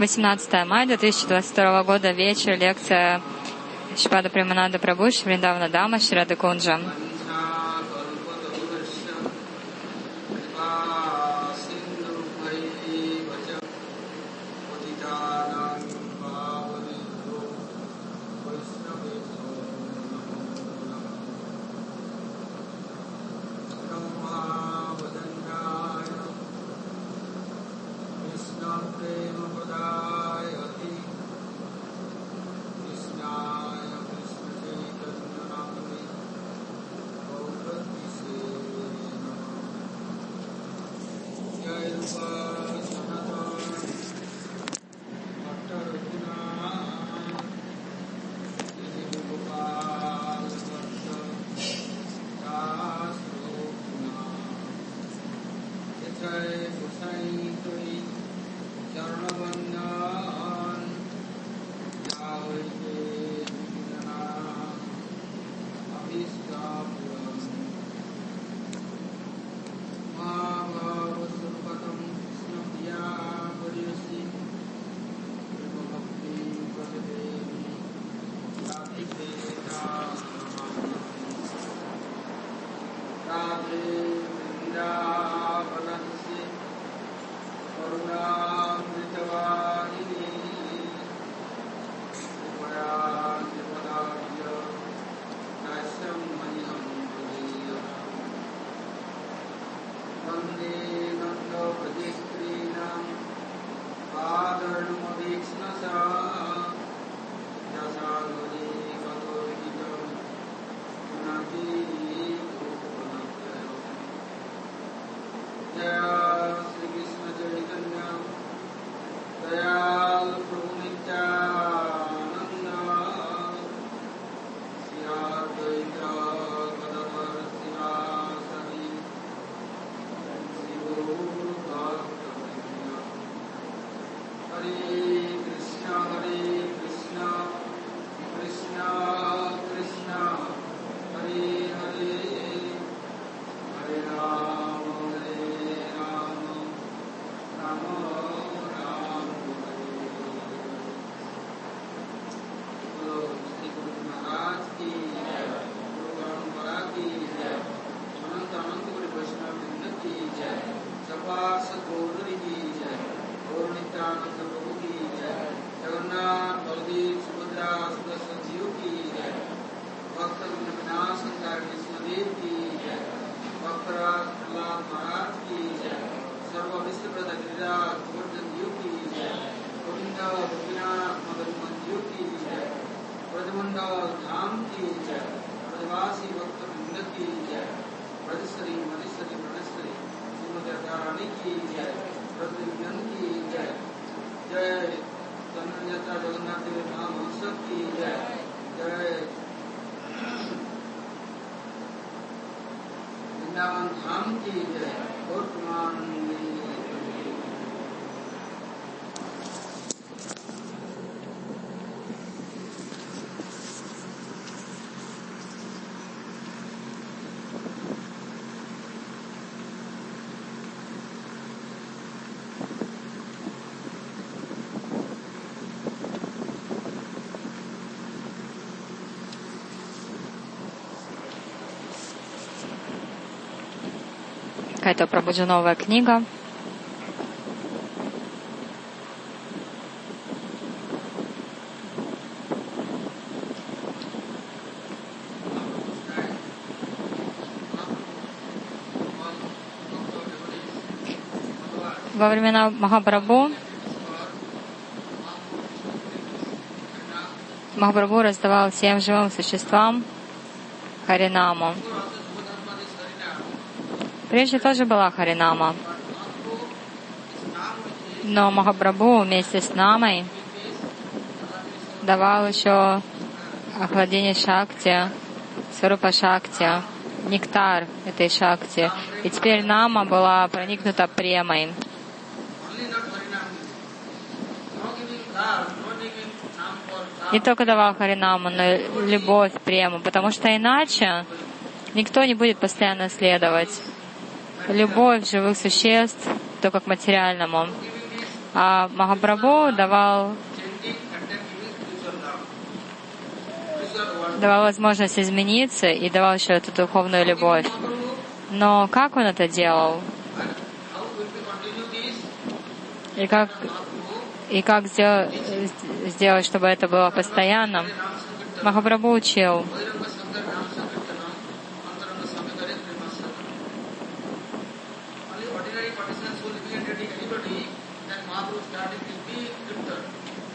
18 мая 2022 года, вечер, лекция Шпада Примананда Прабhu, Швриндавна Дама, Шрада Кунджа. Какая-то пробуджа новая книга. Во времена Махапрабху Махапрабху раздавал всем живым существам Харинаму. Прежде тоже была Харинама. Но Махапрабху вместе с Намой давал еще охладение Шакти, Сварупа Шакти, нектар этой Шакти. И теперь Нама была проникнута премой. Не только давал Харинаму, но любовь, прему, потому что иначе никто не будет постоянно следовать любовь живых существ только к материальному. А Махапрабху давал давал возможность измениться и давал еще эту духовную любовь. Но как он это делал? И как, и как сделать, сделать, чтобы это было постоянным? Махапрабху учил.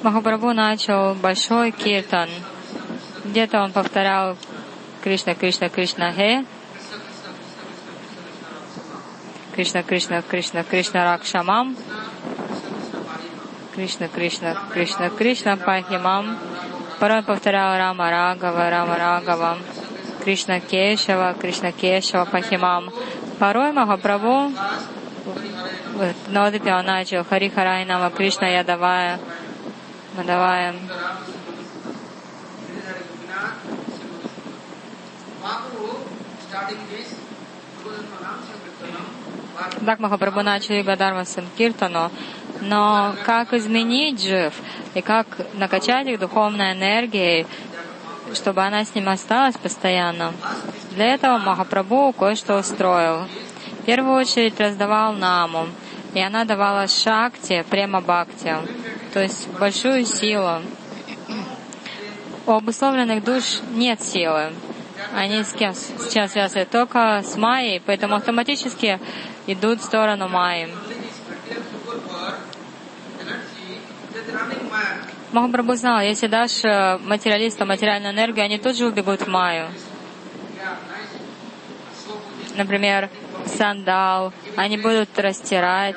Махапрабху начал большой киртан. Где-то он повторял Кришна, Кришна, Кришна, Хе. Кришна, Кришна, Кришна, Кришна, Ракшамам. Кришна, Кришна, Кришна, Кришна, Пахимам. Порой повторял Рама Рагава, Рама Рагава. Кришна Кешава, Кришна Кешава, Пахимам. Порой Махапрабху в Навадипе он начал Хари Харай Нама Кришна Ядавая, Мадавая. Так Махапрабху начали Гадарма Санкиртану, но как изменить жив и как накачать их духовной энергией, чтобы она с ним осталась постоянно. Для этого Махапрабху кое-что устроил. В первую очередь раздавал наму, и она давала шакти, према бхакти, то есть большую силу. У обусловленных душ нет силы. Они с кем сейчас связаны? Только с Майей, поэтому автоматически идут в сторону Майи. Махапрабху знал, если дашь э, материалистам материальную энергию, они тут же убегут в Майю. Например, сандал, они будут растирать,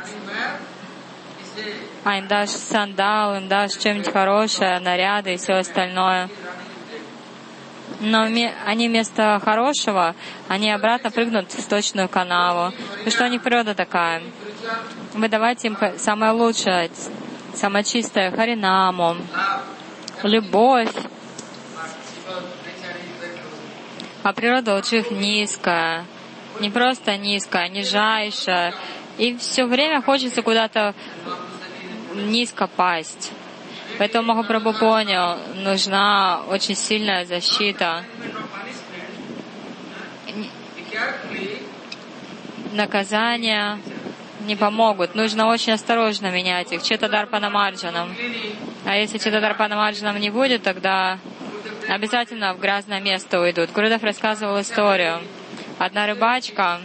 а им дашь сандал, им дашь что-нибудь хорошее, наряды и все остальное. Но они вместо хорошего, они обратно прыгнут в сточную канаву. Потому что у них природа такая. Вы давайте им самое лучшее, самое чистое, харинаму, любовь. А природа у них низкая. Не просто низкая, нижайшая. И все время хочется куда-то низко пасть. Поэтому Махапрабху понял, нужна очень сильная защита. Наказания не помогут. Нужно очень осторожно менять их. Четадарпана марджаном. А если Четадарпана марджаном не будет, тогда обязательно в грязное место уйдут. Гурудов рассказывал историю. Одна рыбачка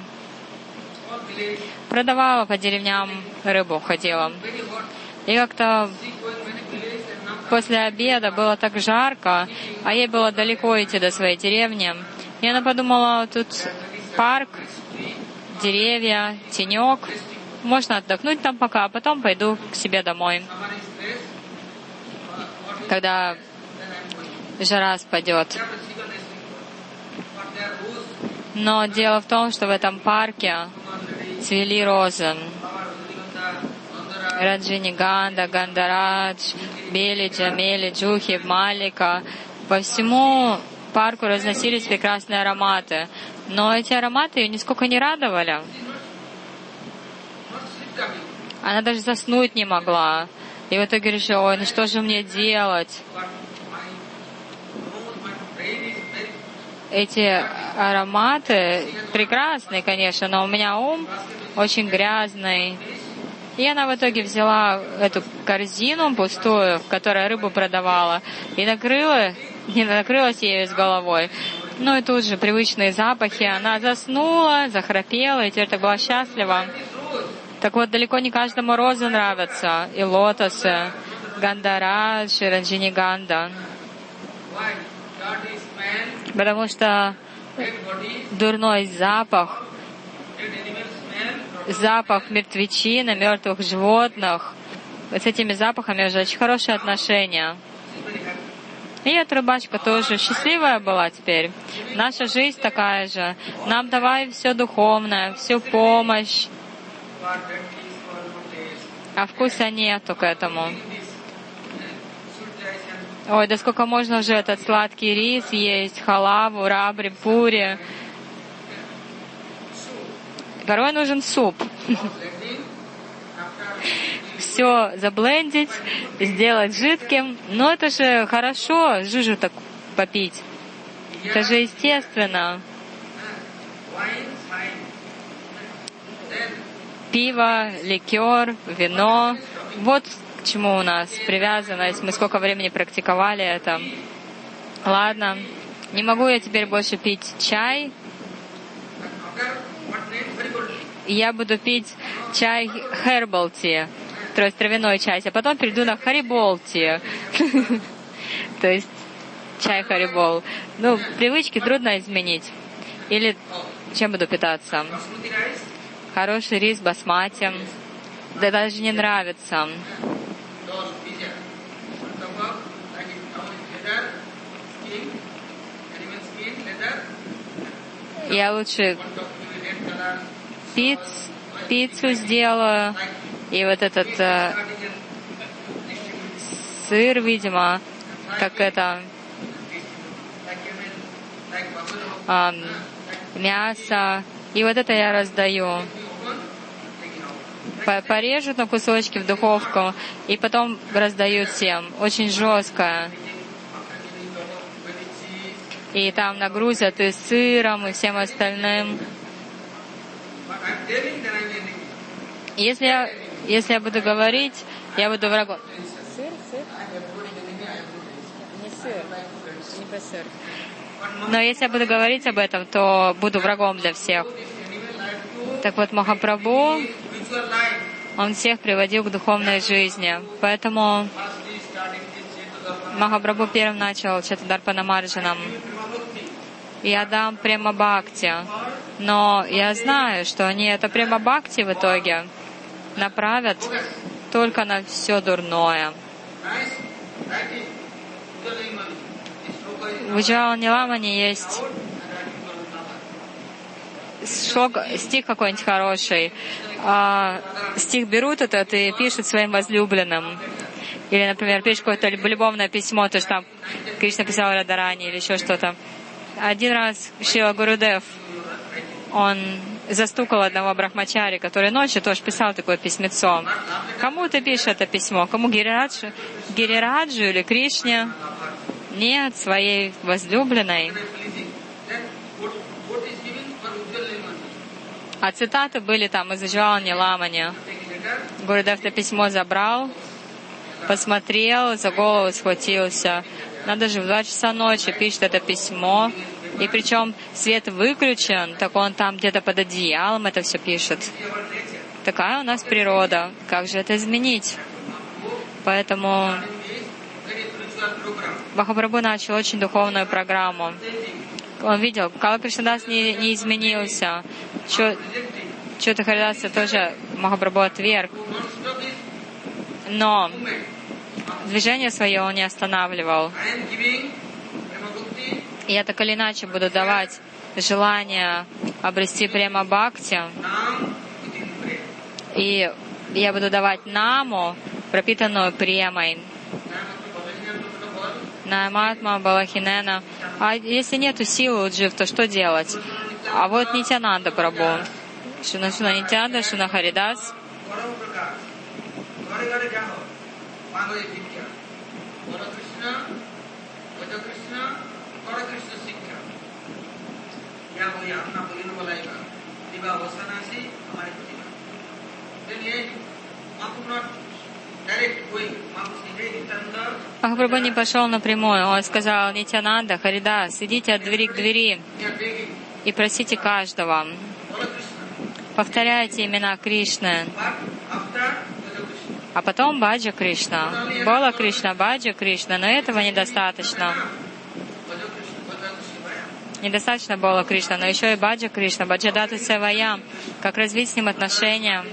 продавала по деревням рыбу, ходила. И как-то после обеда было так жарко, а ей было далеко идти до своей деревни. И она подумала, тут парк, деревья, тенек, можно отдохнуть там пока, а потом пойду к себе домой. Когда жара спадет. Но дело в том, что в этом парке цвели розы. Раджиниганда, Гандарадж, Бели, Джамели, Джухи, Малика. По всему парку разносились прекрасные ароматы. Но эти ароматы ее нисколько не радовали. Она даже заснуть не могла. И в итоге решила, ой, ну что же мне делать? Эти ароматы прекрасные, конечно, но у меня ум очень грязный. И она в итоге взяла эту корзину пустую, в которой рыбу продавала, и накрыла, не накрылась ею с головой. Ну и тут же привычные запахи. Она заснула, захрапела, и теперь так была счастлива. Так вот, далеко не каждому розы нравятся, и лотосы, гандарадж, и раджиниганда. Потому что дурной запах запах мертвечины, мертвых животных. Вот с этими запахами уже очень хорошие отношения. И эта рыбачка тоже счастливая была теперь. Наша жизнь такая же. Нам давай все духовное, всю помощь. А вкуса нету к этому. Ой, да сколько можно уже этот сладкий рис есть, халаву, рабри, пури. Порой нужен суп. все заблендить, сделать жидким. Но это же хорошо, жижу так попить. Это же естественно. Пиво, ликер, вино. Вот к чему у нас привязанность. Мы сколько времени практиковали это. Ладно, не могу я теперь больше пить чай. Я буду пить чай herbal то есть травяной чай, а потом перейду на харибол. То есть чай харибол. Ну, привычки трудно изменить. Или чем буду питаться? Хороший рис басмати. Да даже не нравится. Я лучше пиц, пиццу сделаю. И вот этот э, сыр, видимо, как это э, мясо. И вот это я раздаю. Порежут на кусочки в духовку и потом раздают всем. Очень жестко. И там нагрузят и сыром, и всем остальным. Если я, если я буду говорить, я буду врагом. Сыр, сыр? Не сыр, не по сыр. Но если я буду говорить об этом, то буду врагом для всех. Так вот, Махапрабху, он всех приводил к духовной жизни. Поэтому Махапрабху первым начал Чатадарпана Марджанам. Я дам прямо бхакти. Но я знаю, что они это прямо бхакти в итоге направят только на все дурное. В Джавал Ниламане есть шлок, стих какой-нибудь хороший. А, стих берут этот и пишут своим возлюбленным. Или, например, пишут какое-то любовное письмо, то, что там Кришна писал Радарани или еще что-то. Один раз Шила Гурудев, он застукал одного брахмачари, который ночью тоже писал такое письмецо. Кому ты пишешь это письмо? Кому Гирираджу? Гирираджу или Кришне? Нет, своей возлюбленной. А цитаты были там из Джуални Ламани. Гурудев это письмо забрал, посмотрел, за голову схватился. Надо же в два часа ночи пишет это письмо. И причем свет выключен, так он там где-то под одеялом это все пишет. Такая у нас природа. Как же это изменить? Поэтому Махапрабху начал очень духовную программу. Он видел, Кала Кришнадас не, не изменился. Чё-то Харидаса тоже Махапрабху отверг. Но движение свое он не останавливал. Я так или иначе буду давать желание обрести прямо бхакти. И я буду давать наму, пропитанную премой. Наматма, Балахинена. А если нету силы у джив, то что делать? А вот Нитянанда Прабу. Шуна Шуна Нитянанда, Шуна Харидас. Махапрабху не пошел напрямую. Он сказал, Нитянанда, Харидас, идите от двери к двери и просите каждого. Повторяйте имена Кришны. А потом Баджа Кришна. Бола Кришна, Баджа Кришна. Но этого недостаточно. Недостаточно Бола Кришна, но еще и Баджа Кришна, Баджадату Севая. Как развить с ним отношения.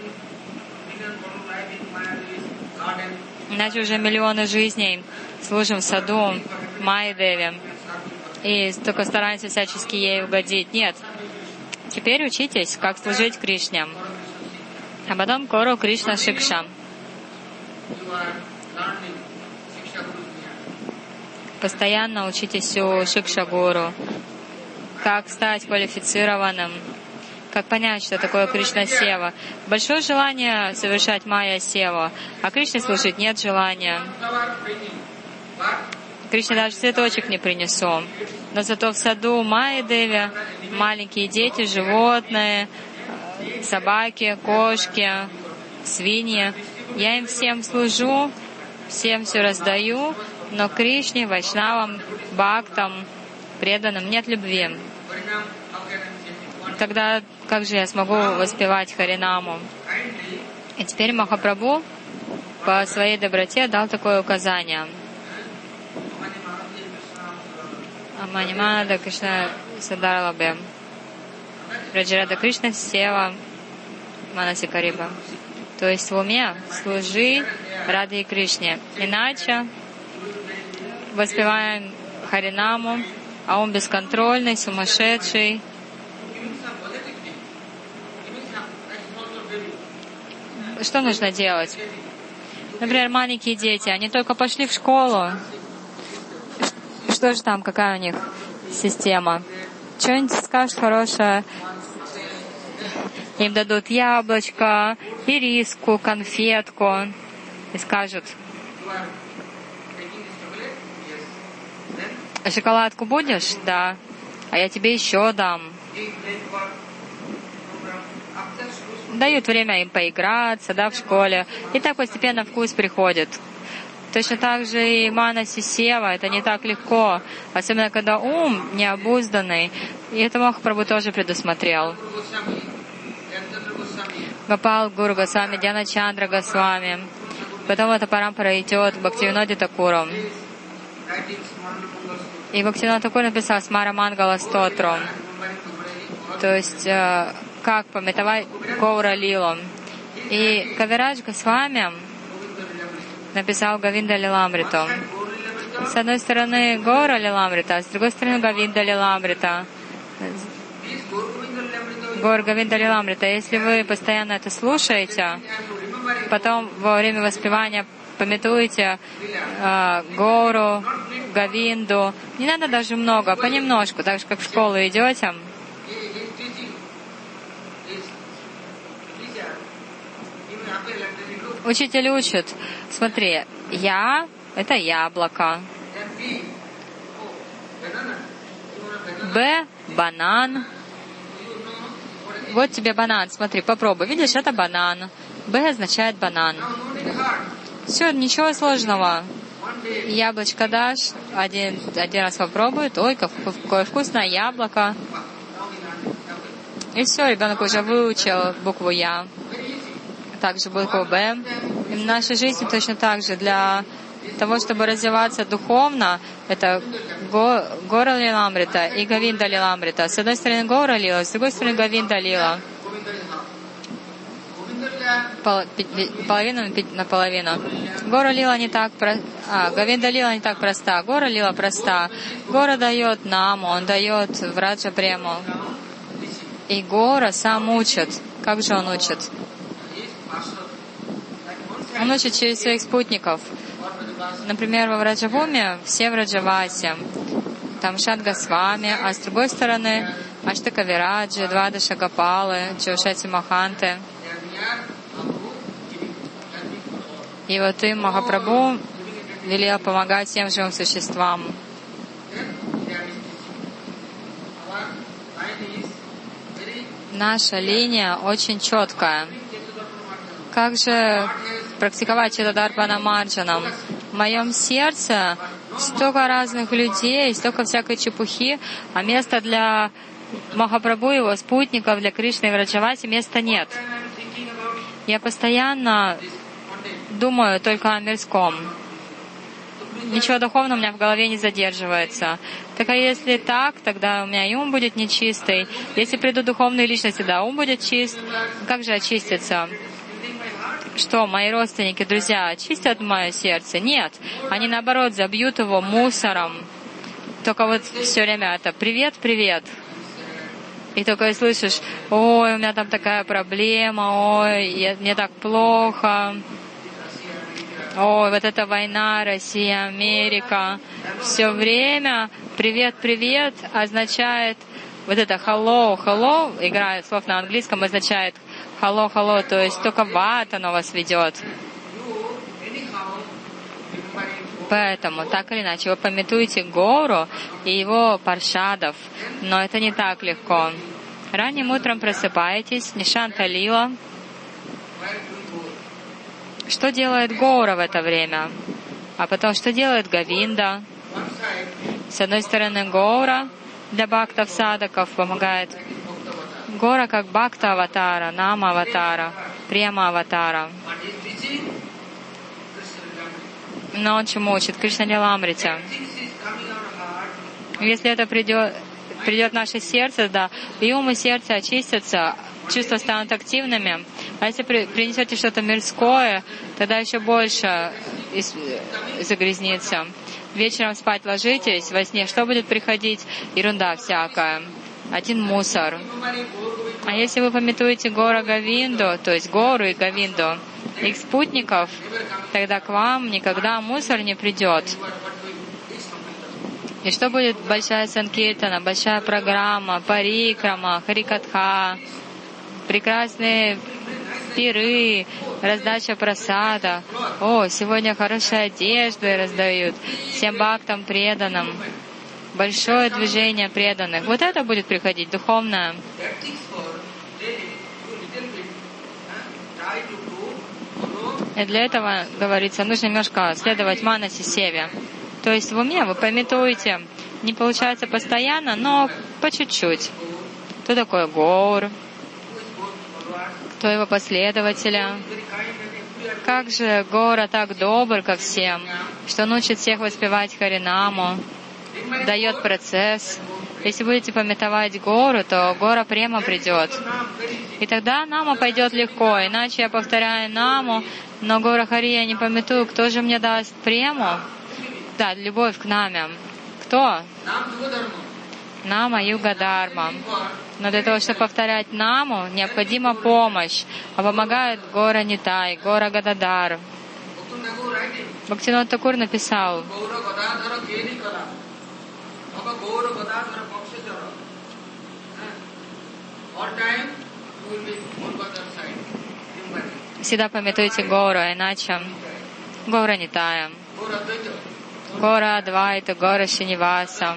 Иначе уже миллионы жизней служим в саду Майдеве и только стараемся всячески ей угодить. Нет. Теперь учитесь, как служить Кришне. А потом Кору Кришна Шикша. Постоянно учитесь у Шикша Гуру. Как стать квалифицированным как понять, что такое Кришна Сева. Большое желание совершать Майя Сева, а Кришне служить нет желания. Кришне даже цветочек не принесу. Но зато в саду Майя Деви маленькие дети, животные, собаки, кошки, свиньи. Я им всем служу, всем все раздаю, но Кришне, Вайшнавам, Бхактам, преданным нет любви. Тогда как же я смогу воспевать Харинаму? И теперь Махапрабху по своей доброте дал такое указание. Аманимада Кришна Садаралабе. Раджарада Кришна Сева Манасикариба. То есть в уме служи ради Кришне. Иначе воспеваем Харинаму, а он бесконтрольный, сумасшедший. Что нужно делать? Например, маленькие дети, они только пошли в школу. Что же там, какая у них система? Что-нибудь скажут хорошее, им дадут яблочко, ириску, конфетку и скажут, шоколадку будешь? Да. А я тебе еще дам. Дают время им поиграться, да, в школе. И так постепенно вкус приходит. Точно так же и мана сисева, это не так легко, особенно когда ум необузданный. И это Махапрабху тоже предусмотрел. Гапал Гуру Госвами, Дьяна Чандра Госвами. Потом эта парампара идет к Бхактивиноде Такуру. И Бхактивинод Такур написал Смара Мангала Стотру. То есть, э, как пометовать Гаура Лилу. И Кавирадж Госвами написал Гавинда Лиламриту. С одной стороны Гора Лиламрита, а с другой стороны Гавинда Лиламрита. Гор Гавинда Лиламрита. Если вы постоянно это слушаете, потом во время воспевания пометуете э, Гору, Гавинду. Не надо даже много, понемножку, так же как в школу идете. Учитель учит. Смотри, я — это яблоко. Б — банан. Вот тебе банан, смотри, попробуй. Видишь, это банан. Б означает банан. Все, ничего сложного. Яблочко дашь, один, один раз попробует, ой, какое вкусное яблоко. И все, ребенок уже выучил букву Я, также букву Б. И в нашей жизни точно так же. Для того, чтобы развиваться духовно, это го, Гора Лиламрита и Гавинда Лиламрита. С одной стороны Гора Лила, с другой стороны Гавинда Лила. Пол, половину на половину. Гора Лила не так про... а, Гавинда Лила не так проста. Гора Лила проста. Гора дает нам, он дает Враджа Прему. И Гора сам учит. Как же он учит? Он учит через своих спутников. Например, во Враджавуме все в Раджавасе. Там Шадга с вами, а с другой стороны Аштака Вираджи, Двадаша Гапалы, Чаушати Маханты. И вот им Махапрабху велел помогать всем живым существам. Наша линия очень четкая. Как же практиковать это Дарпана Марджаном? В моем сердце столько разных людей, столько всякой чепухи, а места для Махапрабху, его спутников, для Кришны и Враджавати места нет. Я постоянно думаю только о мирском. Ничего духовного у меня в голове не задерживается. Так а если так, тогда у меня и ум будет нечистый. Если придут духовные личности, да, ум будет чист. Как же очиститься? Что, мои родственники, друзья, очистят мое сердце? Нет. Они, наоборот, забьют его мусором. Только вот все время это «привет, привет». И только и слышишь, ой, у меня там такая проблема, ой, я, мне так плохо, ой, вот эта война, Россия, Америка. Все время «привет, привет» означает вот это hello, hello, игра слов на английском означает hello, hello, то есть только в ад оно вас ведет. Поэтому, так или иначе, вы пометуете гору и его паршадов, но это не так легко. Ранним утром просыпаетесь, Нишанта Лила. Что делает Гора в это время? А потом, что делает Гавинда? С одной стороны, Гора для бхактов садаков помогает. Гора как бхакта аватара, нама аватара, према аватара. Но он чему учит? Кришна Ниламрите. Если это придет, придет в наше сердце, да, и ум и сердце очистятся, чувства станут активными. А если при, принесете что-то мирское, тогда еще больше загрязнится. Вечером спать ложитесь, во сне что будет приходить? Ерунда всякая. Один мусор. А если вы пометуете гору Гавинду, то есть гору и Гавинду, их спутников, тогда к вам никогда мусор не придет. И что будет большая санкиртана, большая программа, парикрама, харикатха, прекрасные пиры, раздача просада. О, сегодня хорошие одежды раздают всем бхактам преданным. Большое движение преданных. Вот это будет приходить, духовное. И для этого, говорится, нужно немножко следовать манаси севе. То есть в уме вы пометуете, не получается постоянно, но по чуть-чуть. Кто такой Гор? Кто его последователя? Как же Гора так добр ко всем, что он учит всех воспевать Харинаму, дает процесс. Если будете пометовать гору, то гора прямо придет. И тогда нама пойдет легко. Иначе я повторяю наму, но гора Хари я не пометую. Кто же мне даст прему? Да, любовь к наме. Кто? Нама Юга Дарма. Но для того, чтобы повторять наму, необходима помощь. А помогает Гора Нитай, Гора Гададар. Бхактинот Такур написал, Всегда пометуйте гору, иначе гора не таем. Гора Адвайта, гора Шиниваса,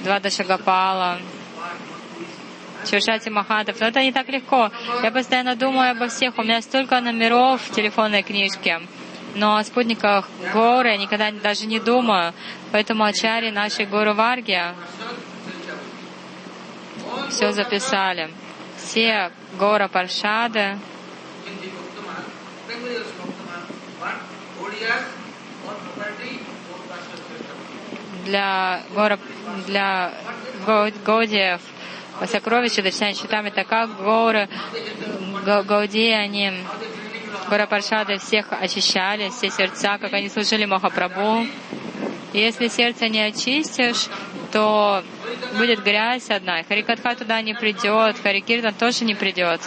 два Дашагапала, Чушати Махатов. Но это не так легко. Я постоянно думаю обо всех. У меня столько номеров в телефонной книжке. Но о спутниках горы я никогда даже не думаю. Поэтому Ачари нашей Гуру Варги все записали. Все гора Паршады для гора для Годиев сокровища, дочерями счетами, так как горы Гауди, они Гора Паршады всех очищали, все сердца, как они служили Махапрабху. Если сердце не очистишь, то будет грязь одна. Харикатха туда не придет, Харикиртан тоже не придет.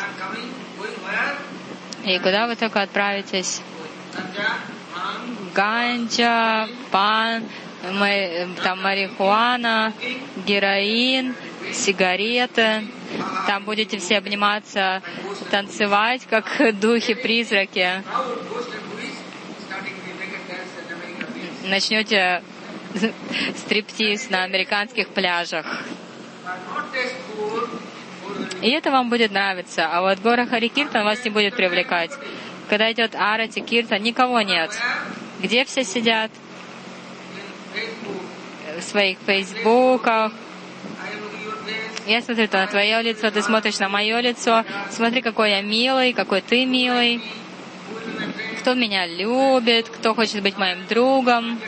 И куда вы только отправитесь? Ганджа, пан, там марихуана, героин, сигареты. Там будете все обниматься, танцевать, как духи-призраки. Начнете стриптиз на американских пляжах. И это вам будет нравиться. А вот гора Харикиртан вас не будет привлекать. Когда идет Арати, Киртан, никого нет. Где все сидят? В своих фейсбуках. Я смотрю на твое лицо, ты смотришь на мое лицо. Смотри, какой я милый, какой ты милый. Кто меня любит, кто хочет быть моим другом.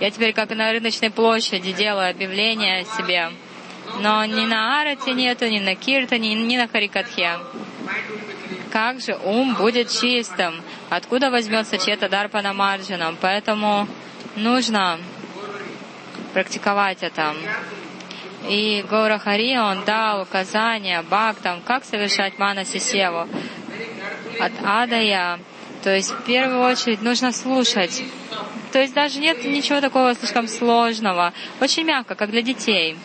Я теперь как на рыночной площади делаю объявление о себе. Но ни на Арате нету, ни на Киртане, ни на Харикатхе. Как же ум будет чистым? Откуда возьмется чья-то дарпана марджином? Поэтому нужно практиковать это. И Гора Хари, он дал указания бхактам, как совершать манаси севу. От Адая, то есть в первую очередь нужно слушать. То есть даже нет ничего такого слишком сложного. Очень мягко, как для детей.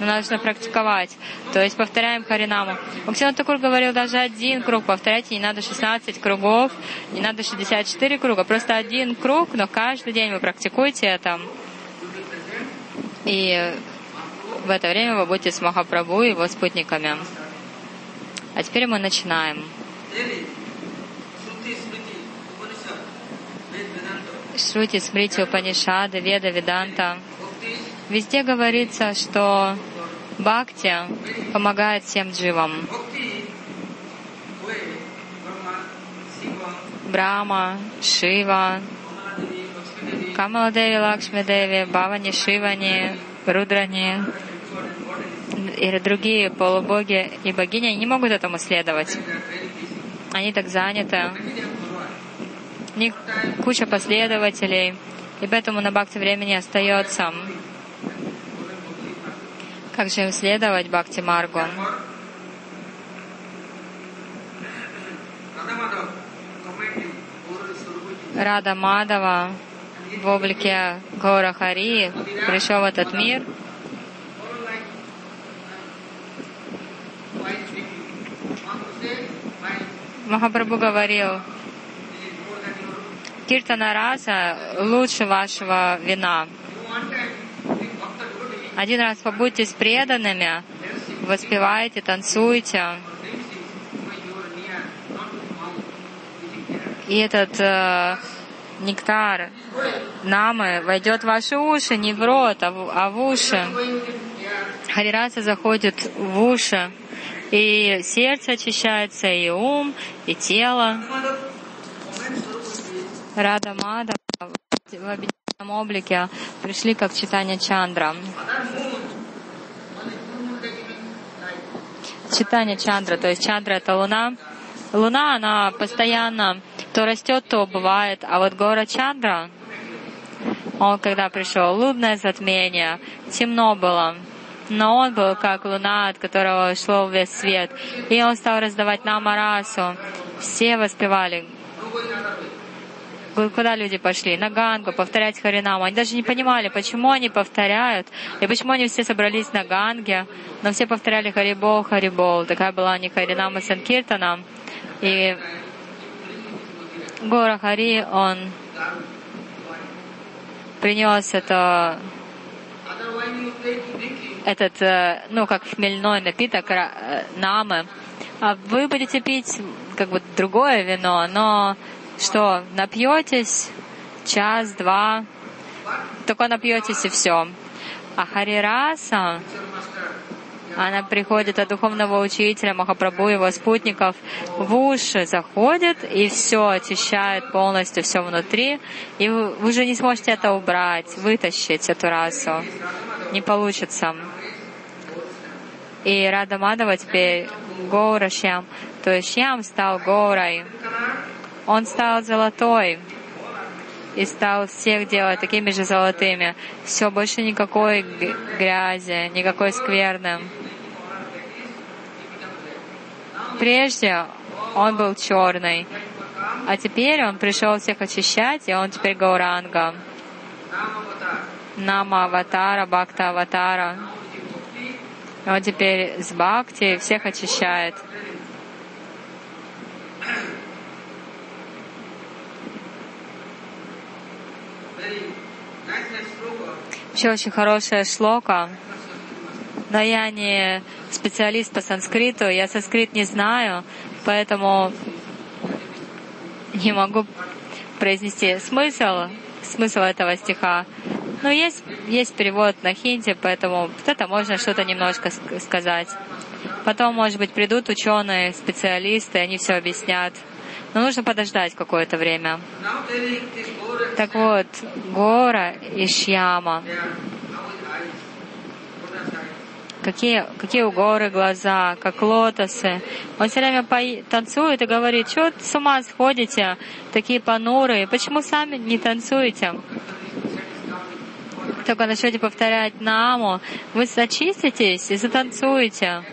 Но нужно практиковать. То есть повторяем Харинаму. Бхактивinoda Такур говорил, даже один круг повторяйте, не надо 16 кругов, не надо 64 круга, просто один круг, но каждый день вы практикуете это. И в это время вы будете с Махапрабху и его спутниками. А теперь мы начинаем. Шрути, Смрити, Упанишады, Веда, Веданта. Везде говорится, что Бхакти помогает всем дживам. Брама, Шива, Камаладеви, Лакшмидеви, Бавани, Шивани, Рудрани и другие полубоги и богини не могут этому следовать. Они так заняты. У них куча последователей, и поэтому на бхакти времени остается. Как же им следовать Бхакти Маргу? Рада Мадава в облике Гора Хари пришел в этот мир. Махапрабху говорил, Киртана Раса лучше вашего вина. Один раз побудьте с преданными, воспевайте, танцуйте. И этот э, нектар намы войдет в ваши уши, не в рот, а в, а в уши. Харираса заходит в уши, и сердце очищается, и ум, и тело. Рада Мада в объединенном облике пришли как читание Чандра. Читание Чандра, то есть Чандра — это луна. Луна, она постоянно то растет, то бывает. А вот гора Чандра, он когда пришел, лунное затмение, темно было. Но он был как луна, от которого шло весь свет. И он стал раздавать нам Арасу. Все воспевали. Куда люди пошли? На Гангу, повторять Харинаму. Они даже не понимали, почему они повторяют, и почему они все собрались на Ганге. Но все повторяли Харибол, Харибол. Такая была не Харинама Санкиртана. И Гора Хари, он принес это этот, э, ну, как хмельной напиток э, намы, а вы будете пить как бы другое вино, но что, напьетесь? Час-два, только напьетесь и все. А Харираса, она приходит от духовного учителя Махапрабху, его спутников, в уши заходит и все очищает полностью, все внутри. И вы, уже не сможете это убрать, вытащить эту расу. Не получится. И Рада Мадава теперь Гора Шьям. То есть Шьям стал Горой. Он стал золотой и стал всех делать такими же золотыми. Все, больше никакой грязи, никакой скверны. Прежде он был черный, а теперь он пришел всех очищать, и он теперь Гауранга. Нама Аватара, Бхакта Аватара. Он теперь с Бхакти всех очищает. Еще очень хорошая шлока, но я не специалист по санскриту, я санскрит не знаю, поэтому не могу произнести смысл, смысл этого стиха. Но есть, есть перевод на хинди, поэтому это можно что-то немножко сказать. Потом, может быть, придут ученые, специалисты, они все объяснят. Но нужно подождать какое-то время. Так вот, Гора и Шьяма. Какие, какие у горы глаза, как лотосы. Он все время по... танцует и говорит, что с ума сходите, такие понурые, почему сами не танцуете? Только начнете повторять наму, вы зачиститесь и затанцуете.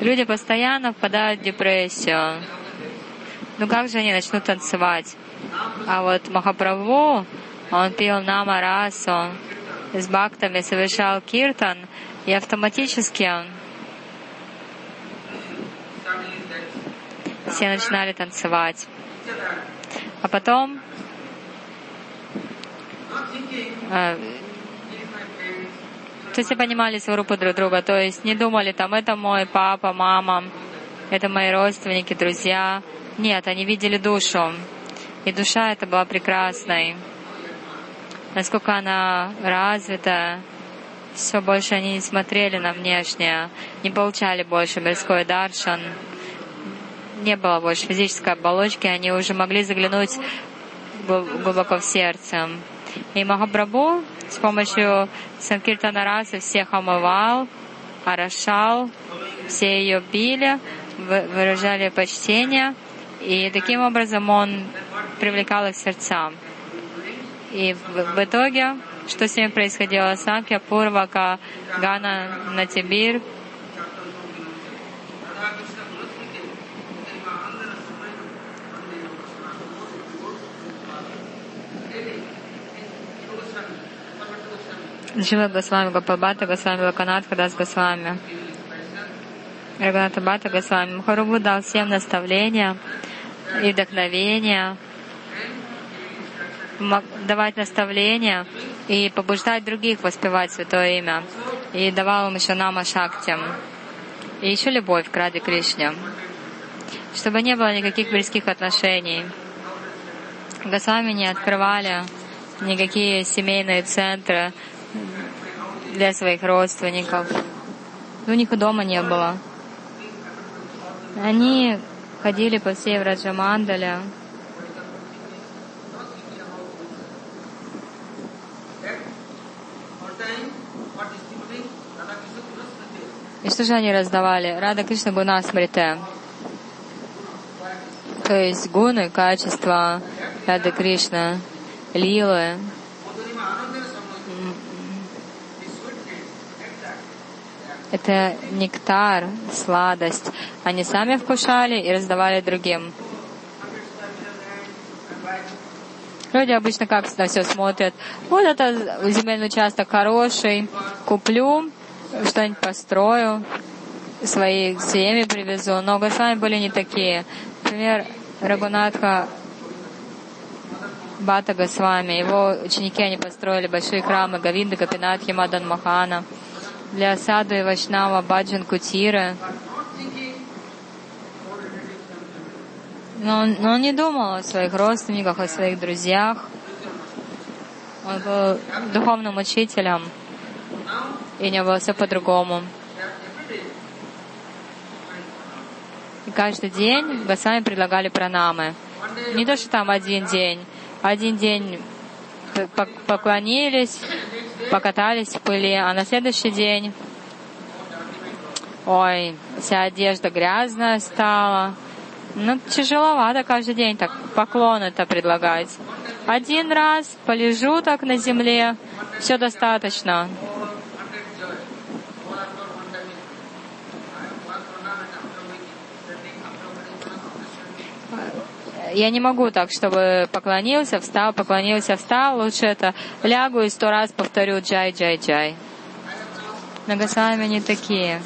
Люди постоянно впадают в депрессию. Ну как же они начнут танцевать? А вот Махапрабху, Он пил нама расу, с бхактами совершал киртан, и автоматически все начинали танцевать. А потом э, то есть понимали свою группу друг друга, то есть не думали там, это мой папа, мама, это мои родственники, друзья. Нет, они видели душу. И душа эта была прекрасной. Насколько она развита, все больше они не смотрели на внешнее, не получали больше мирской даршан, не было больше физической оболочки, они уже могли заглянуть глубоко в сердце. И Махапрабху с помощью Санкиртана Расы всех омывал, орошал, все ее били, выражали почтение, и таким образом он привлекал их сердца. И в, итоге, что с ним происходило? Санкья Пурвака, Гана Натибир, Джива Госвами Гопалбата Госвами Лаканат Хадас Госвами. Рагуната Бата Госвами Махарубу дал всем наставления и вдохновения, давать наставления и побуждать других воспевать Святое Имя. И давал им еще нама Шакти. И еще любовь к Раде Кришне. Чтобы не было никаких близких отношений. Госвами не открывали никакие семейные центры, для своих родственников. У них дома не было. Они ходили по всей Враджамандале. И что же они раздавали? Рада Кришна Гуна Смрите. То есть гуны, качества Рады Кришна, лилы, это нектар, сладость. Они сами вкушали и раздавали другим. Люди обычно как на все смотрят. Вот это земельный участок хороший, куплю, что-нибудь построю, свои семьи привезу. Но Госвами были не такие. Например, Рагунатха Бата Госвами, его ученики, они построили большие храмы Гавинда, Гапинатхи, Мадан Махана для саду и Вайшнава Баджан Кутира. Но но он не думал о своих родственниках, о своих друзьях. Он был духовным учителем, и у него было все по-другому. И каждый день Госвами предлагали пранамы. Не то, что там один день. Один день поклонились, покатались в пыли, а на следующий день, ой, вся одежда грязная стала. Ну, тяжеловато каждый день так поклоны-то предлагать. Один раз полежу так на земле, все достаточно. Я не могу так, чтобы поклонился, встал, поклонился, встал. Лучше это лягу и сто раз повторю джай, джай, джай. Но Госвами не такие.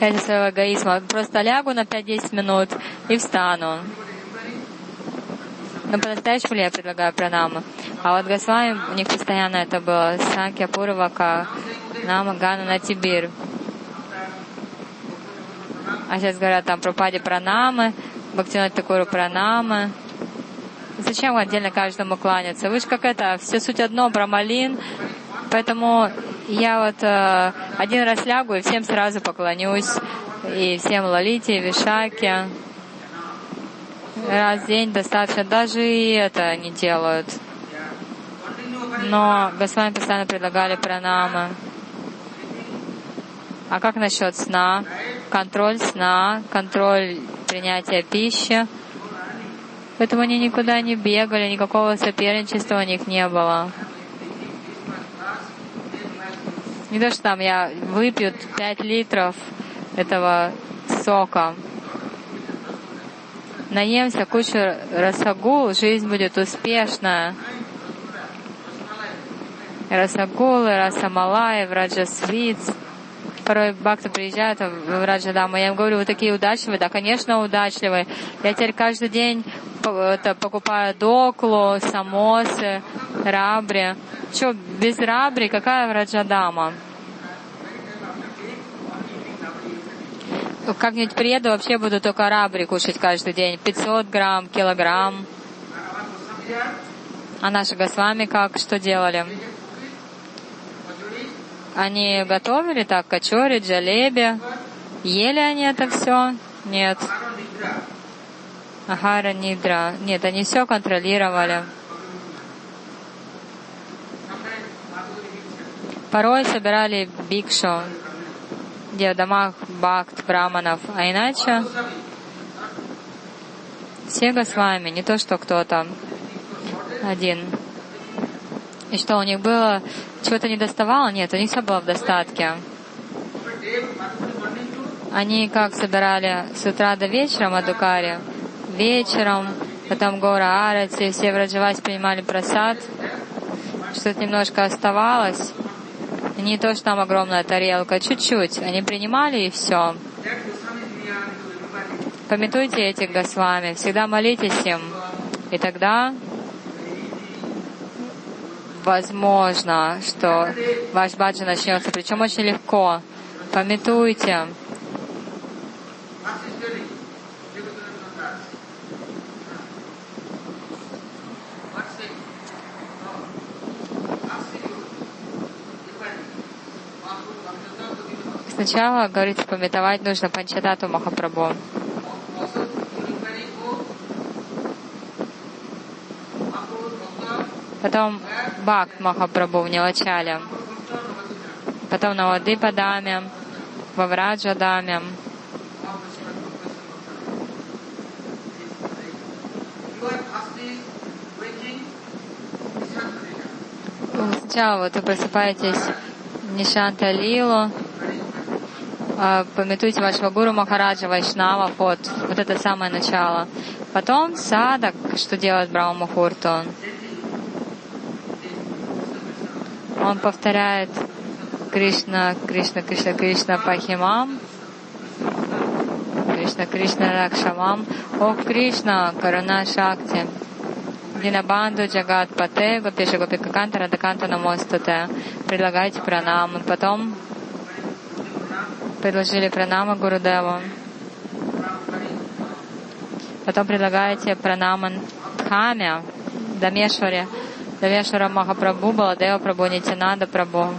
Ради своего эгоизма. Просто лягу на 5-10 минут и встану. Но по-настоящему я предлагаю пранаму? А вот Госвами, у них постоянно это было Санкья Пурвака, Нама Гана Натибир. А сейчас говорят там про Пади Пранамы, Бхактинат Такуру Пранамы. Зачем отдельно каждому кланяться? Вы же как это, все суть одно, Брамалин. Поэтому я вот э, один раз лягу и всем сразу поклонюсь. И всем Лалите, Вишаке. Раз в день достаточно. Даже и это не делают. Но Госвами постоянно предлагали пранамы. А как насчет сна? Контроль сна, контроль принятия пищи. Поэтому они никуда не бегали, никакого соперничества у них не было. Не то, что там я выпью 5 литров этого сока. наемся кучу расагул, жизнь будет успешная. Расагулы, Расамалай, Враджасвиц. Порой бхакты приезжают в Раджадаму, я им говорю, вы такие удачливые, да, конечно, удачливые. Я теперь каждый день покупаю доклу, самосы, рабри. Че, без рабри какая Раджадама? Как-нибудь приеду, вообще буду только рабри кушать каждый день. 500 грамм, килограмм. А наши Госвами как, что делали? Они готовили так качори, джалеби. Ели они это все? Нет. Ахара Нидра. Нет, они все контролировали. Порой собирали бикшу, где в домах бхакт, браманов, а иначе все Госвами, не то что кто-то один. И что у них было, чего-то не доставало? Нет, у них все было в достатке. Они как собирали с утра до вечера Мадукари, вечером, потом Гора Арати, все в Раджавасе принимали просад, что-то немножко оставалось. Не то, что там огромная тарелка, чуть-чуть. Они принимали и все. Пометуйте этих Госвами, всегда молитесь им. И тогда возможно, что ваш баджа начнется, причем очень легко. Пометуйте. Сначала, говорится, пометовать нужно Панчатату Махапрабху. Потом Бхакт Махапрабху в Нилачале. Потом на Вадипадаме, во Враджадаме. Сначала вот вы просыпаетесь Нишанта Лилу, а, пометуйте вашего гуру Махараджа Вайшнава, вот, вот это самое начало. Потом садак, что делает Брахма Мухурту. Он повторяет Кришна, Кришна, Кришна, Кришна Пахимам, Кришна, Кришна Ракшамам, О Кришна, Каруна Шакти, Динабанду, Джагат Пате, Гопиша Гопикаканта, Радаканта Намостате. Предлагайте пранам. Потом предложили пранама Гурудеву. Потом предлагаете пранаман Дхаме, Дамешваре, Дамешвара Махапрабху, Баладева Прабху, Нитянада Прабху.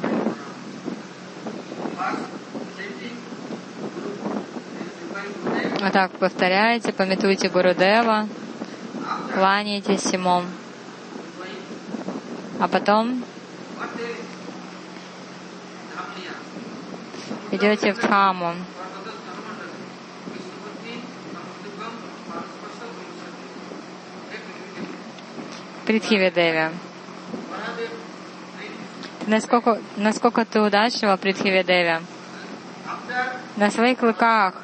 Вот так повторяете, пометуйте Гурудева, кланяйтесь ему. А потом идете в Дхаму. Притхивидеви. Насколько, насколько ты удачлива, Притхивидеви? На своих клыках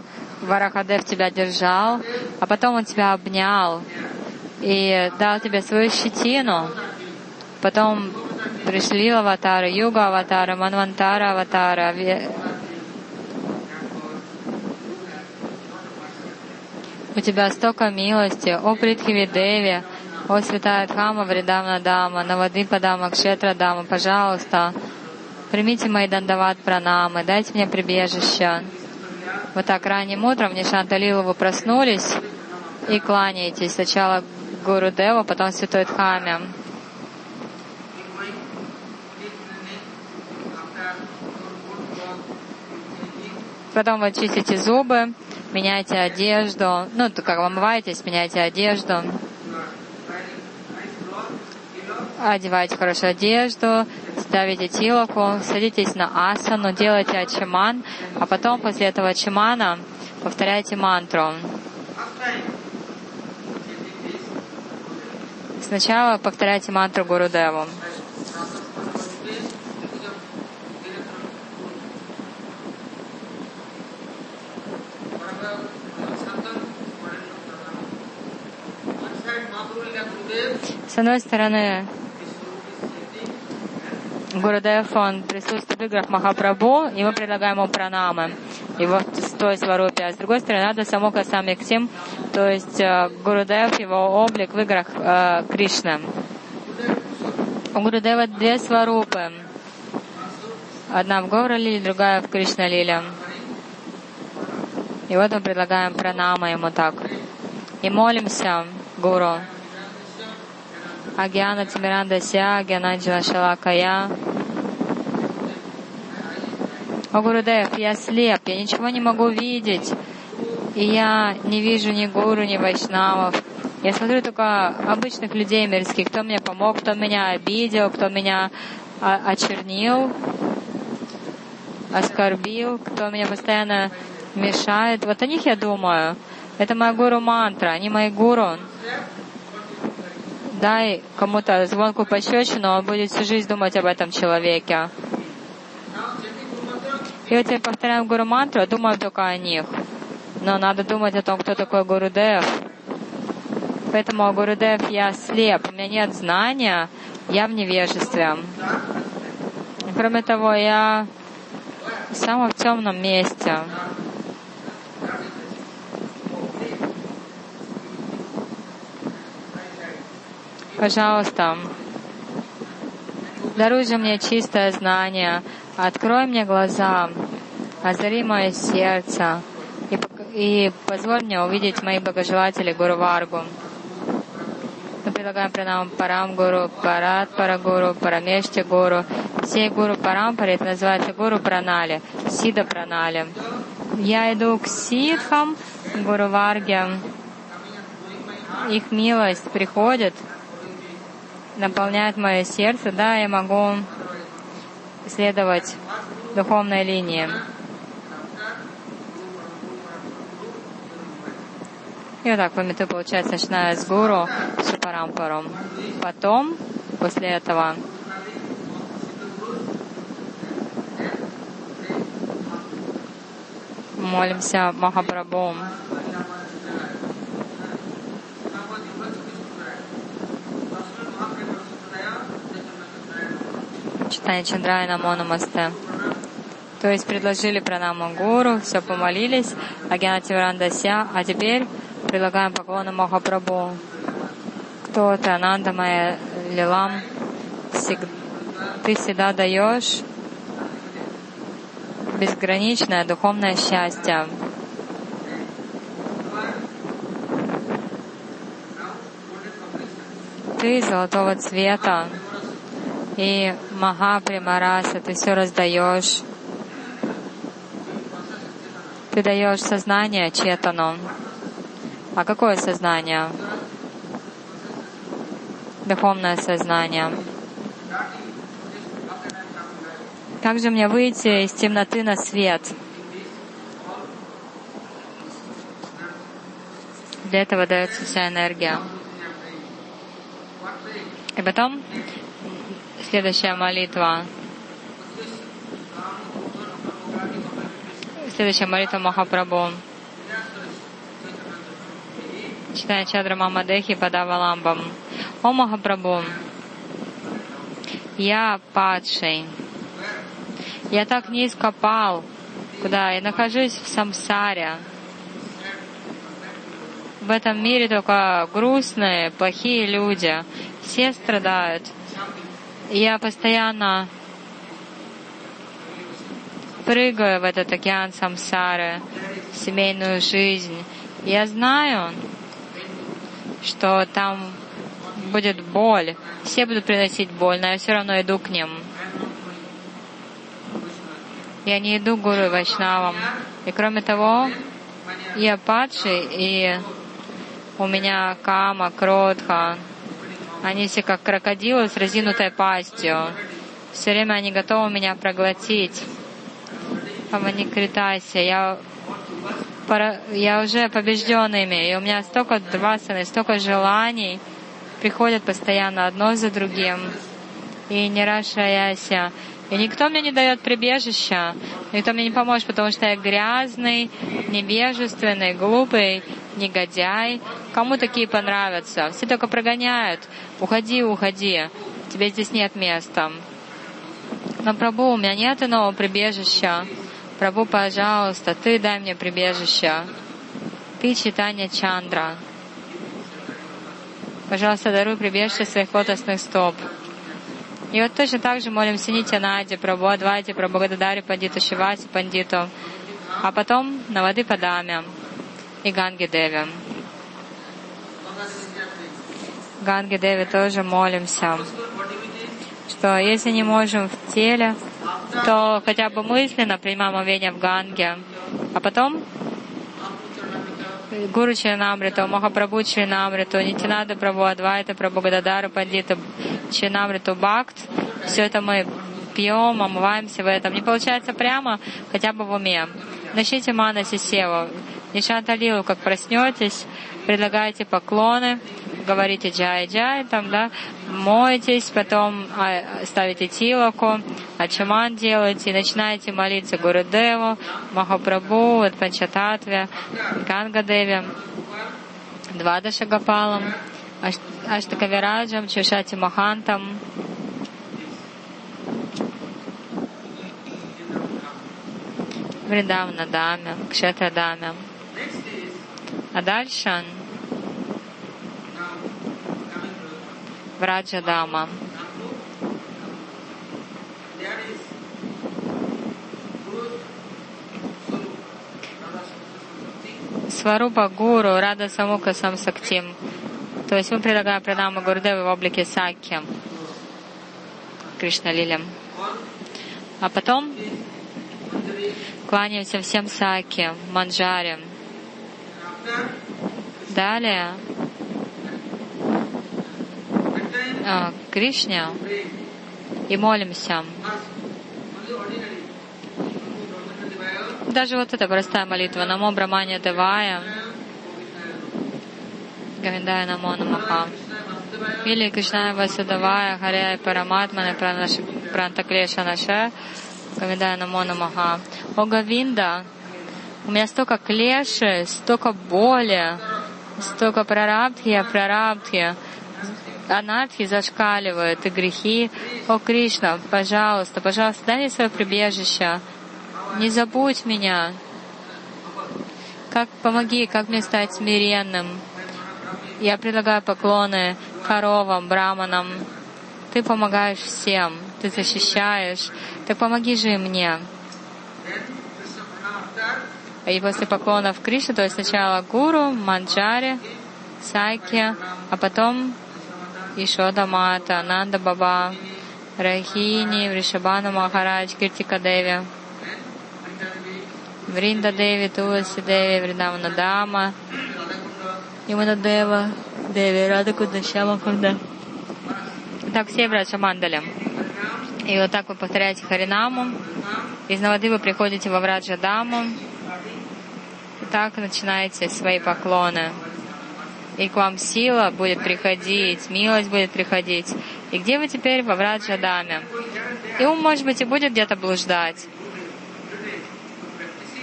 Варахадев тебя держал, а потом он тебя обнял и дал тебе свою щетину. Потом пришли аватары, юга аватары, манвантара аватара, У тебя столько милости, о Притхиви о Святая Дхама, Вридамна Дама, Навадипа Дама, Кшетра Дама, пожалуйста, примите мои дандават пранамы, дайте мне прибежище. Вот так ранним утром, в Нишанталилу вы проснулись и кланяетесь. Сначала Гуру Дева, потом Святой Дхаме. Потом вы чистите зубы, меняйте одежду, ну, как омываетесь, меняйте одежду, одевайте хорошую одежду, ставите тилоку, садитесь на асану, делайте ачиман, а потом после этого ачимана повторяйте мантру. Сначала повторяйте мантру Гурудеву. С одной стороны, Гурудев, он присутствует в играх Махапрабху, и мы предлагаем ему пранамы, его той сварупе. А с другой стороны, надо само Касамиксим, то есть э, Гурудев, его облик в играх э, Кришны. У Гурудева две сварупы. Одна в Гаура-лиле, другая в Кришна-лиле. И вот мы предлагаем пранама ему так. И молимся Гуру. Агьяна Тимиранда Ся, Гьянаджила Шалакая. О, Гурудев, я слеп, я ничего не могу видеть. И я не вижу ни гуру, ни вайшнавов. Я смотрю только обычных людей мирских, кто мне помог, кто меня обидел, кто меня очернил, оскорбил, кто меня постоянно мешает. Вот о них я думаю. Это моя гуру мантра, они мои гуру дай кому-то звонку пощечину, он будет всю жизнь думать об этом человеке. И вот я повторяю Гуру мантру, думаю только о них. Но надо думать о том, кто такой Гурудев. Поэтому Гурудев я слеп, у меня нет знания, я в невежестве. Кроме того, я в самом темном месте. Пожалуйста, даруй же мне чистое знание, открой мне глаза, озари мое сердце и, и позволь мне увидеть мои благожелатели Гуру Варгу. Мы предлагаем пранам Парам Гуру, Парат Парагуру, Парамешти Гуру. Все Гуру Парампари, это называется Гуру Пранали, Сида Пранали. Я иду к ситхам, Гуру Варге. Их милость приходит — наполняет мое сердце, да, я могу следовать духовной линии. И вот так памятую, получается, начиная с гуру, Шапарампару. Потом, после этого, молимся Махапрабху. Читание Чандрая Намо Намасте. То есть предложили пранаму гуру, все помолились, Агьяна Тиврандася, а теперь предлагаем поклоны Махапрабху. Кто ты, Ананда моя Лилам, ты всегда даешь безграничное духовное счастье. Ты золотого цвета, и Махапримараса ты все раздаешь. Ты даешь сознание Четану. А какое сознание? Духовное сознание. Как же мне выйти из темноты на свет? Для этого дается вся энергия. И потом Следующая молитва. Следующая молитва Махапрабху. Читая Чадра Мамадехи Падаваламбам. О Махапрабху, я падший. Я так низко пал, куда я нахожусь в самсаре. В этом мире только грустные, плохие люди. Все страдают. Я постоянно прыгаю в этот океан самсары, в семейную жизнь. Я знаю, что там будет боль. Все будут приносить боль, но я все равно иду к ним. Я не иду к гуру вайшнавам. И кроме того, я падший, и у меня кама, кротха, они все как крокодилы с разинутой пастью. Все время они готовы меня проглотить. Аманикритайся. Я, я уже побежденными, и у меня столько двасаны, столько желаний приходят постоянно одно за другим. И не рашаяся. И никто мне не дает прибежища, никто мне не поможет, потому что я грязный, невежественный, глупый, негодяй. Кому такие понравятся? Все только прогоняют. Уходи, уходи. Тебе здесь нет места. Но, Прабу, у меня нет иного прибежища. Прабу, пожалуйста, ты дай мне прибежище. Ты читание Чандра. Пожалуйста, даруй прибежище своих лотосных стоп. И вот точно так же молимся Нитянаде, Прабу Адвайте, Прабу Гададаре Пандиту, Шивасе Пандиту, а потом на воды Падаме и Ганги Деви. Ганги Деви тоже молимся, что если не можем в теле, то хотя бы мысленно принимаем омовение в Ганге, а потом Гуру Чаринамриту, Махапрабху Чаринамриту, Нитинада Прабху, Адвайта Прабху, Гададару Пандита, Чаринамриту, Бхакт. Все это мы пьем, омываемся в этом. Не получается прямо, хотя бы в уме. Начните мана севу. Нишанталилу, как проснетесь, предлагайте поклоны, говорите джай-джай, там, да, моетесь, потом а, ставите тилоку, ачаман делаете, и начинаете молиться Гурудеву, Махапрабху, Панчататве, Гангадеве, Двадаша Гапалам, Аштакавираджам, Чушати Махантам. Вриндавна Даме, Кшетра Даме. А дальше Враджа Дама. Сварупа Гуру, Рада Самука Самсактим. То есть мы предлагаем пранаму Гурдевы в облике Саки, Кришна Лилям. А потом кланяемся всем Саки, Манджаре. Далее. А, Кришне и молимся. Даже вот эта простая молитва. Намо Брамане Девая. Гавиндая Намо Намаха. Или Кришна Васудавая Харяй Параматмане Прантаклеша Наша Гавиндая Намо Намаха. О Гавинда, у меня столько клеши, столько боли, столько прарабдхи, прарабдхи анархи зашкаливают и грехи. О, Кришна, пожалуйста, пожалуйста, дай мне свое прибежище. Не забудь меня. Как помоги, как мне стать смиренным. Я предлагаю поклоны коровам, браманам. Ты помогаешь всем, ты защищаешь. Так помоги же и мне. И после поклонов Кришне, то есть сначала Гуру, Манджари, Сайки, а потом Ишода Мата, Нанда Баба, Рахини, Вришабана Махарадж, Киртика Деви, Вринда Деви, Туласи Деви, Вриндавана Дама, Имана Дева, Деви, Рада Кудашама. Так все братья Мандали. И вот так вы повторяете Харинаму. Из Навады вы приходите во Враджа Даму. Так начинаете свои поклоны и к вам сила будет приходить, милость будет приходить. И где вы теперь во Враджадаме? И ум, может быть, и будет где-то блуждать.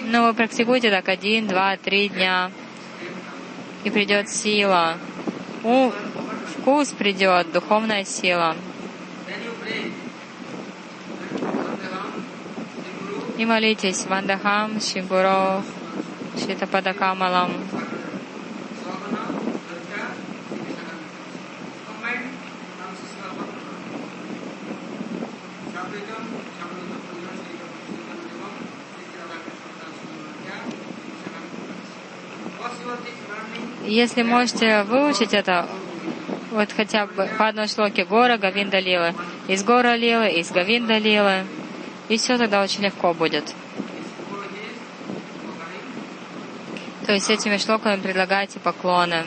Но вы практикуйте так один, два, три дня. И придет сила. У, вкус придет, духовная сила. И молитесь Вандахам, Шигуро, Шитападакамалам. Если можете выучить это, вот хотя бы по одной шлоке Гора, Гавинда Лилы, из Гора Лилы, из Гавинда Лилы, и все тогда очень легко будет. То есть этими шлоками предлагаете поклоны.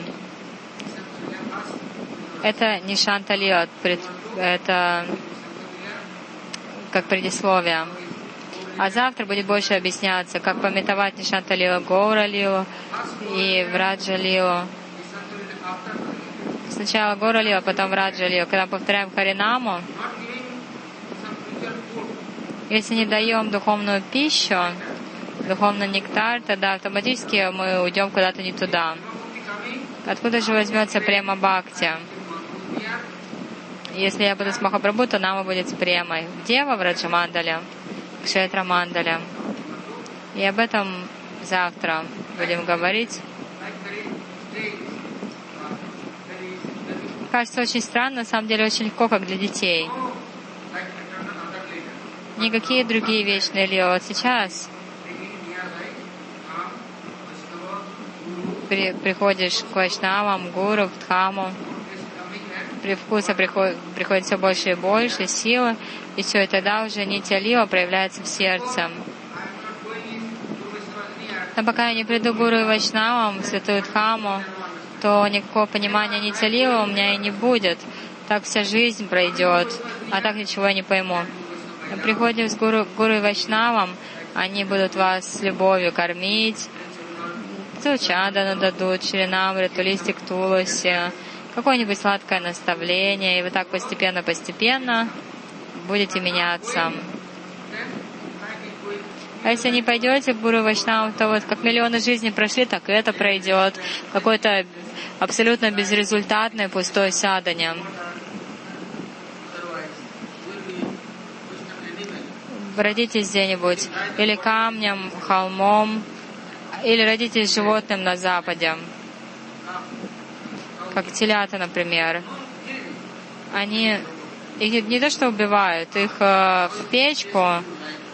Это не Шанта Лила, это как предисловие. А завтра будет больше объясняться, как пометовать Нишанта Лила Лилу и Враджа Лилу. Сначала Гора Лила, потом Враджа Лилу. Когда повторяем Харинаму, если не даем духовную пищу, духовный нектар, тогда автоматически мы уйдем куда-то не туда. Откуда же возьмется према бхакти? Если я буду с Махапрабху, то нама будет с премой. Дева в Раджамандале, Кшетра Мандале. И об этом завтра будем говорить. Кажется очень странно, на самом деле очень легко, как для детей. Никакие другие вечные ли. Вот сейчас при, приходишь к Вайшнавам, Гуру, к Дхаму, при вкусе приходит, приходит все больше и больше силы, и все, и тогда уже нить Алива проявляется в сердце. Но пока я не приду Гуру и Вайшнавам, Святую Дхаму, то никакого понимания нить Алива у меня и не будет. Так вся жизнь пройдет, а так ничего я не пойму. Приходим с Гуру, Гуру и Вайшнавам, они будут вас с любовью кормить, Чадану дадут, Шринамриту, листик Туласи, какое-нибудь сладкое наставление, и вы так постепенно-постепенно будете меняться. А если не пойдете в Гуру Вайшнаву, то вот как миллионы жизней прошли, так и это пройдет. Какой-то абсолютно безрезультатный пустой садание. Родитесь где-нибудь или камнем, холмом, или родитесь животным на Западе, как телята, например. Они их не то что убивают, их э, в печку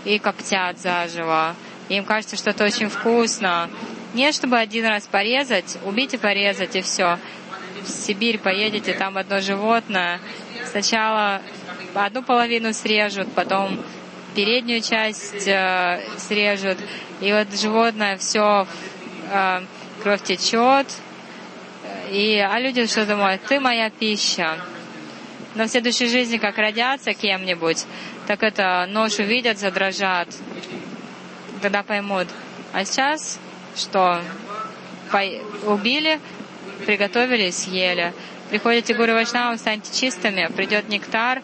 и коптят заживо. Им кажется, что это очень вкусно. Не чтобы один раз порезать, убить и порезать, и все. В Сибирь поедете, там одно животное. Сначала одну половину срежут, потом переднюю часть э, срежут, и вот животное все, э, кровь течет, и, а люди что думают, ты моя пища. Но в следующей жизни, как родятся кем-нибудь, так это нож увидят, задрожат, тогда поймут. А сейчас что? Убили, приготовили, съели. Приходите к Гуру Вайшнавам, станьте чистыми, придет нектар,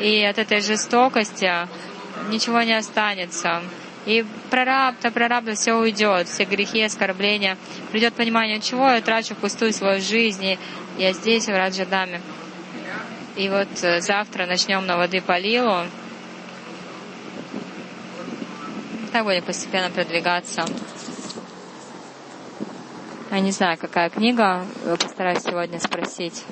и от этой жестокости ничего не останется. И прораб-то, прораб все уйдет, все грехи, оскорбления. Придет понимание, чего я трачу пустую свою жизнь, и я здесь, в Раджадаме. И вот э, завтра начнем на воды по Лилу. Так будем постепенно продвигаться. Я не знаю, какая книга. Постараюсь сегодня спросить.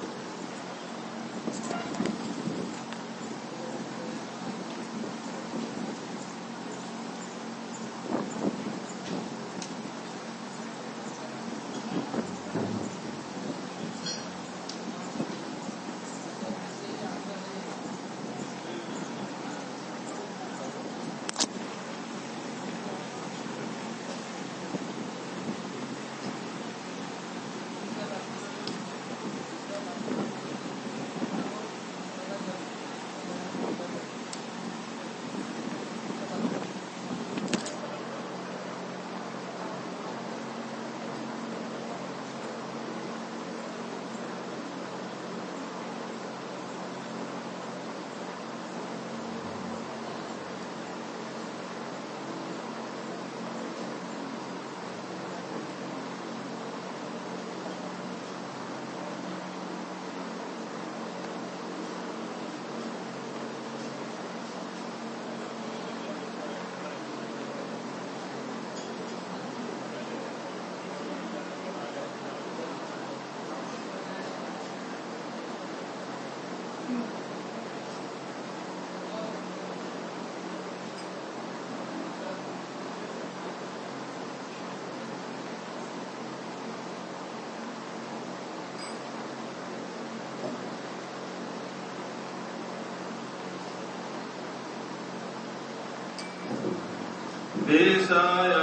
Messiah.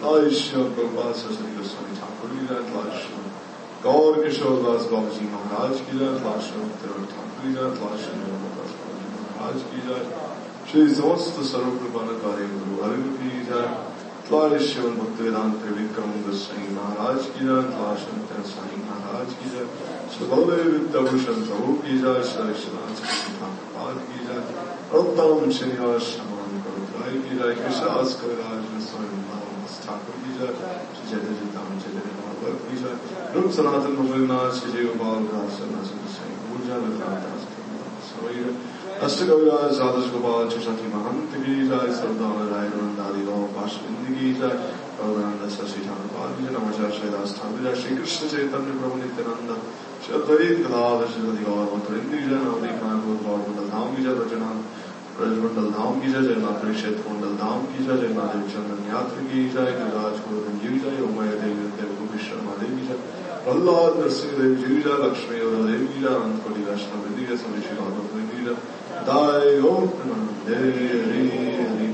जय जय श्री गोपाल सरस्वती गोस्वामी ठाकुर की जय जय श्री गौर किशोर दास बाबू जी महाराज की जय भाषण भक्त ठाकुर की जय जय श्री गोपाल बाबू जी महाराज की जय श्री समस्त सर्वकृपानकारी गुरु हरि की जय द्वारेश्वर भक्त वेदांत विक्रम गोसाई महाराज की जय द्वार साई महाराज की जय सुगौरव विद्याभूषण प्रभु की जय श्री श्रीनाथ की जय रत्तम श्रीनिवास समान करुद्राय की जय कृष्णास कविराज स्वामी ٹھاکر بھی جائے چیزیں جتنا ہم چلے محبت بھی جائے رب سرات المفرنا چیزیں بال راز سرنا سنسیں بھول جائے راز سوئیے اشتگوی رائے سادش گوپال چشا کی مہنت کی جائے سردار رائے رنداری راؤ پاش زندگی جائے پرورانند سشی ٹھاکر پال بھی جائے نماچار شہر آستھان بھی جائے شری کرشن چیتن پربھو نتیانند شردیت گلاد شردی اور مترندی جائے رج منڈل دام گیج جین شیت منڈل دام گیج جین دے چند یاتر گی جگیج یو می دے وی گوشی شرما دی گیج ولاد نرسی جیلا لکشمی لمبی سبشی مین ہری ہری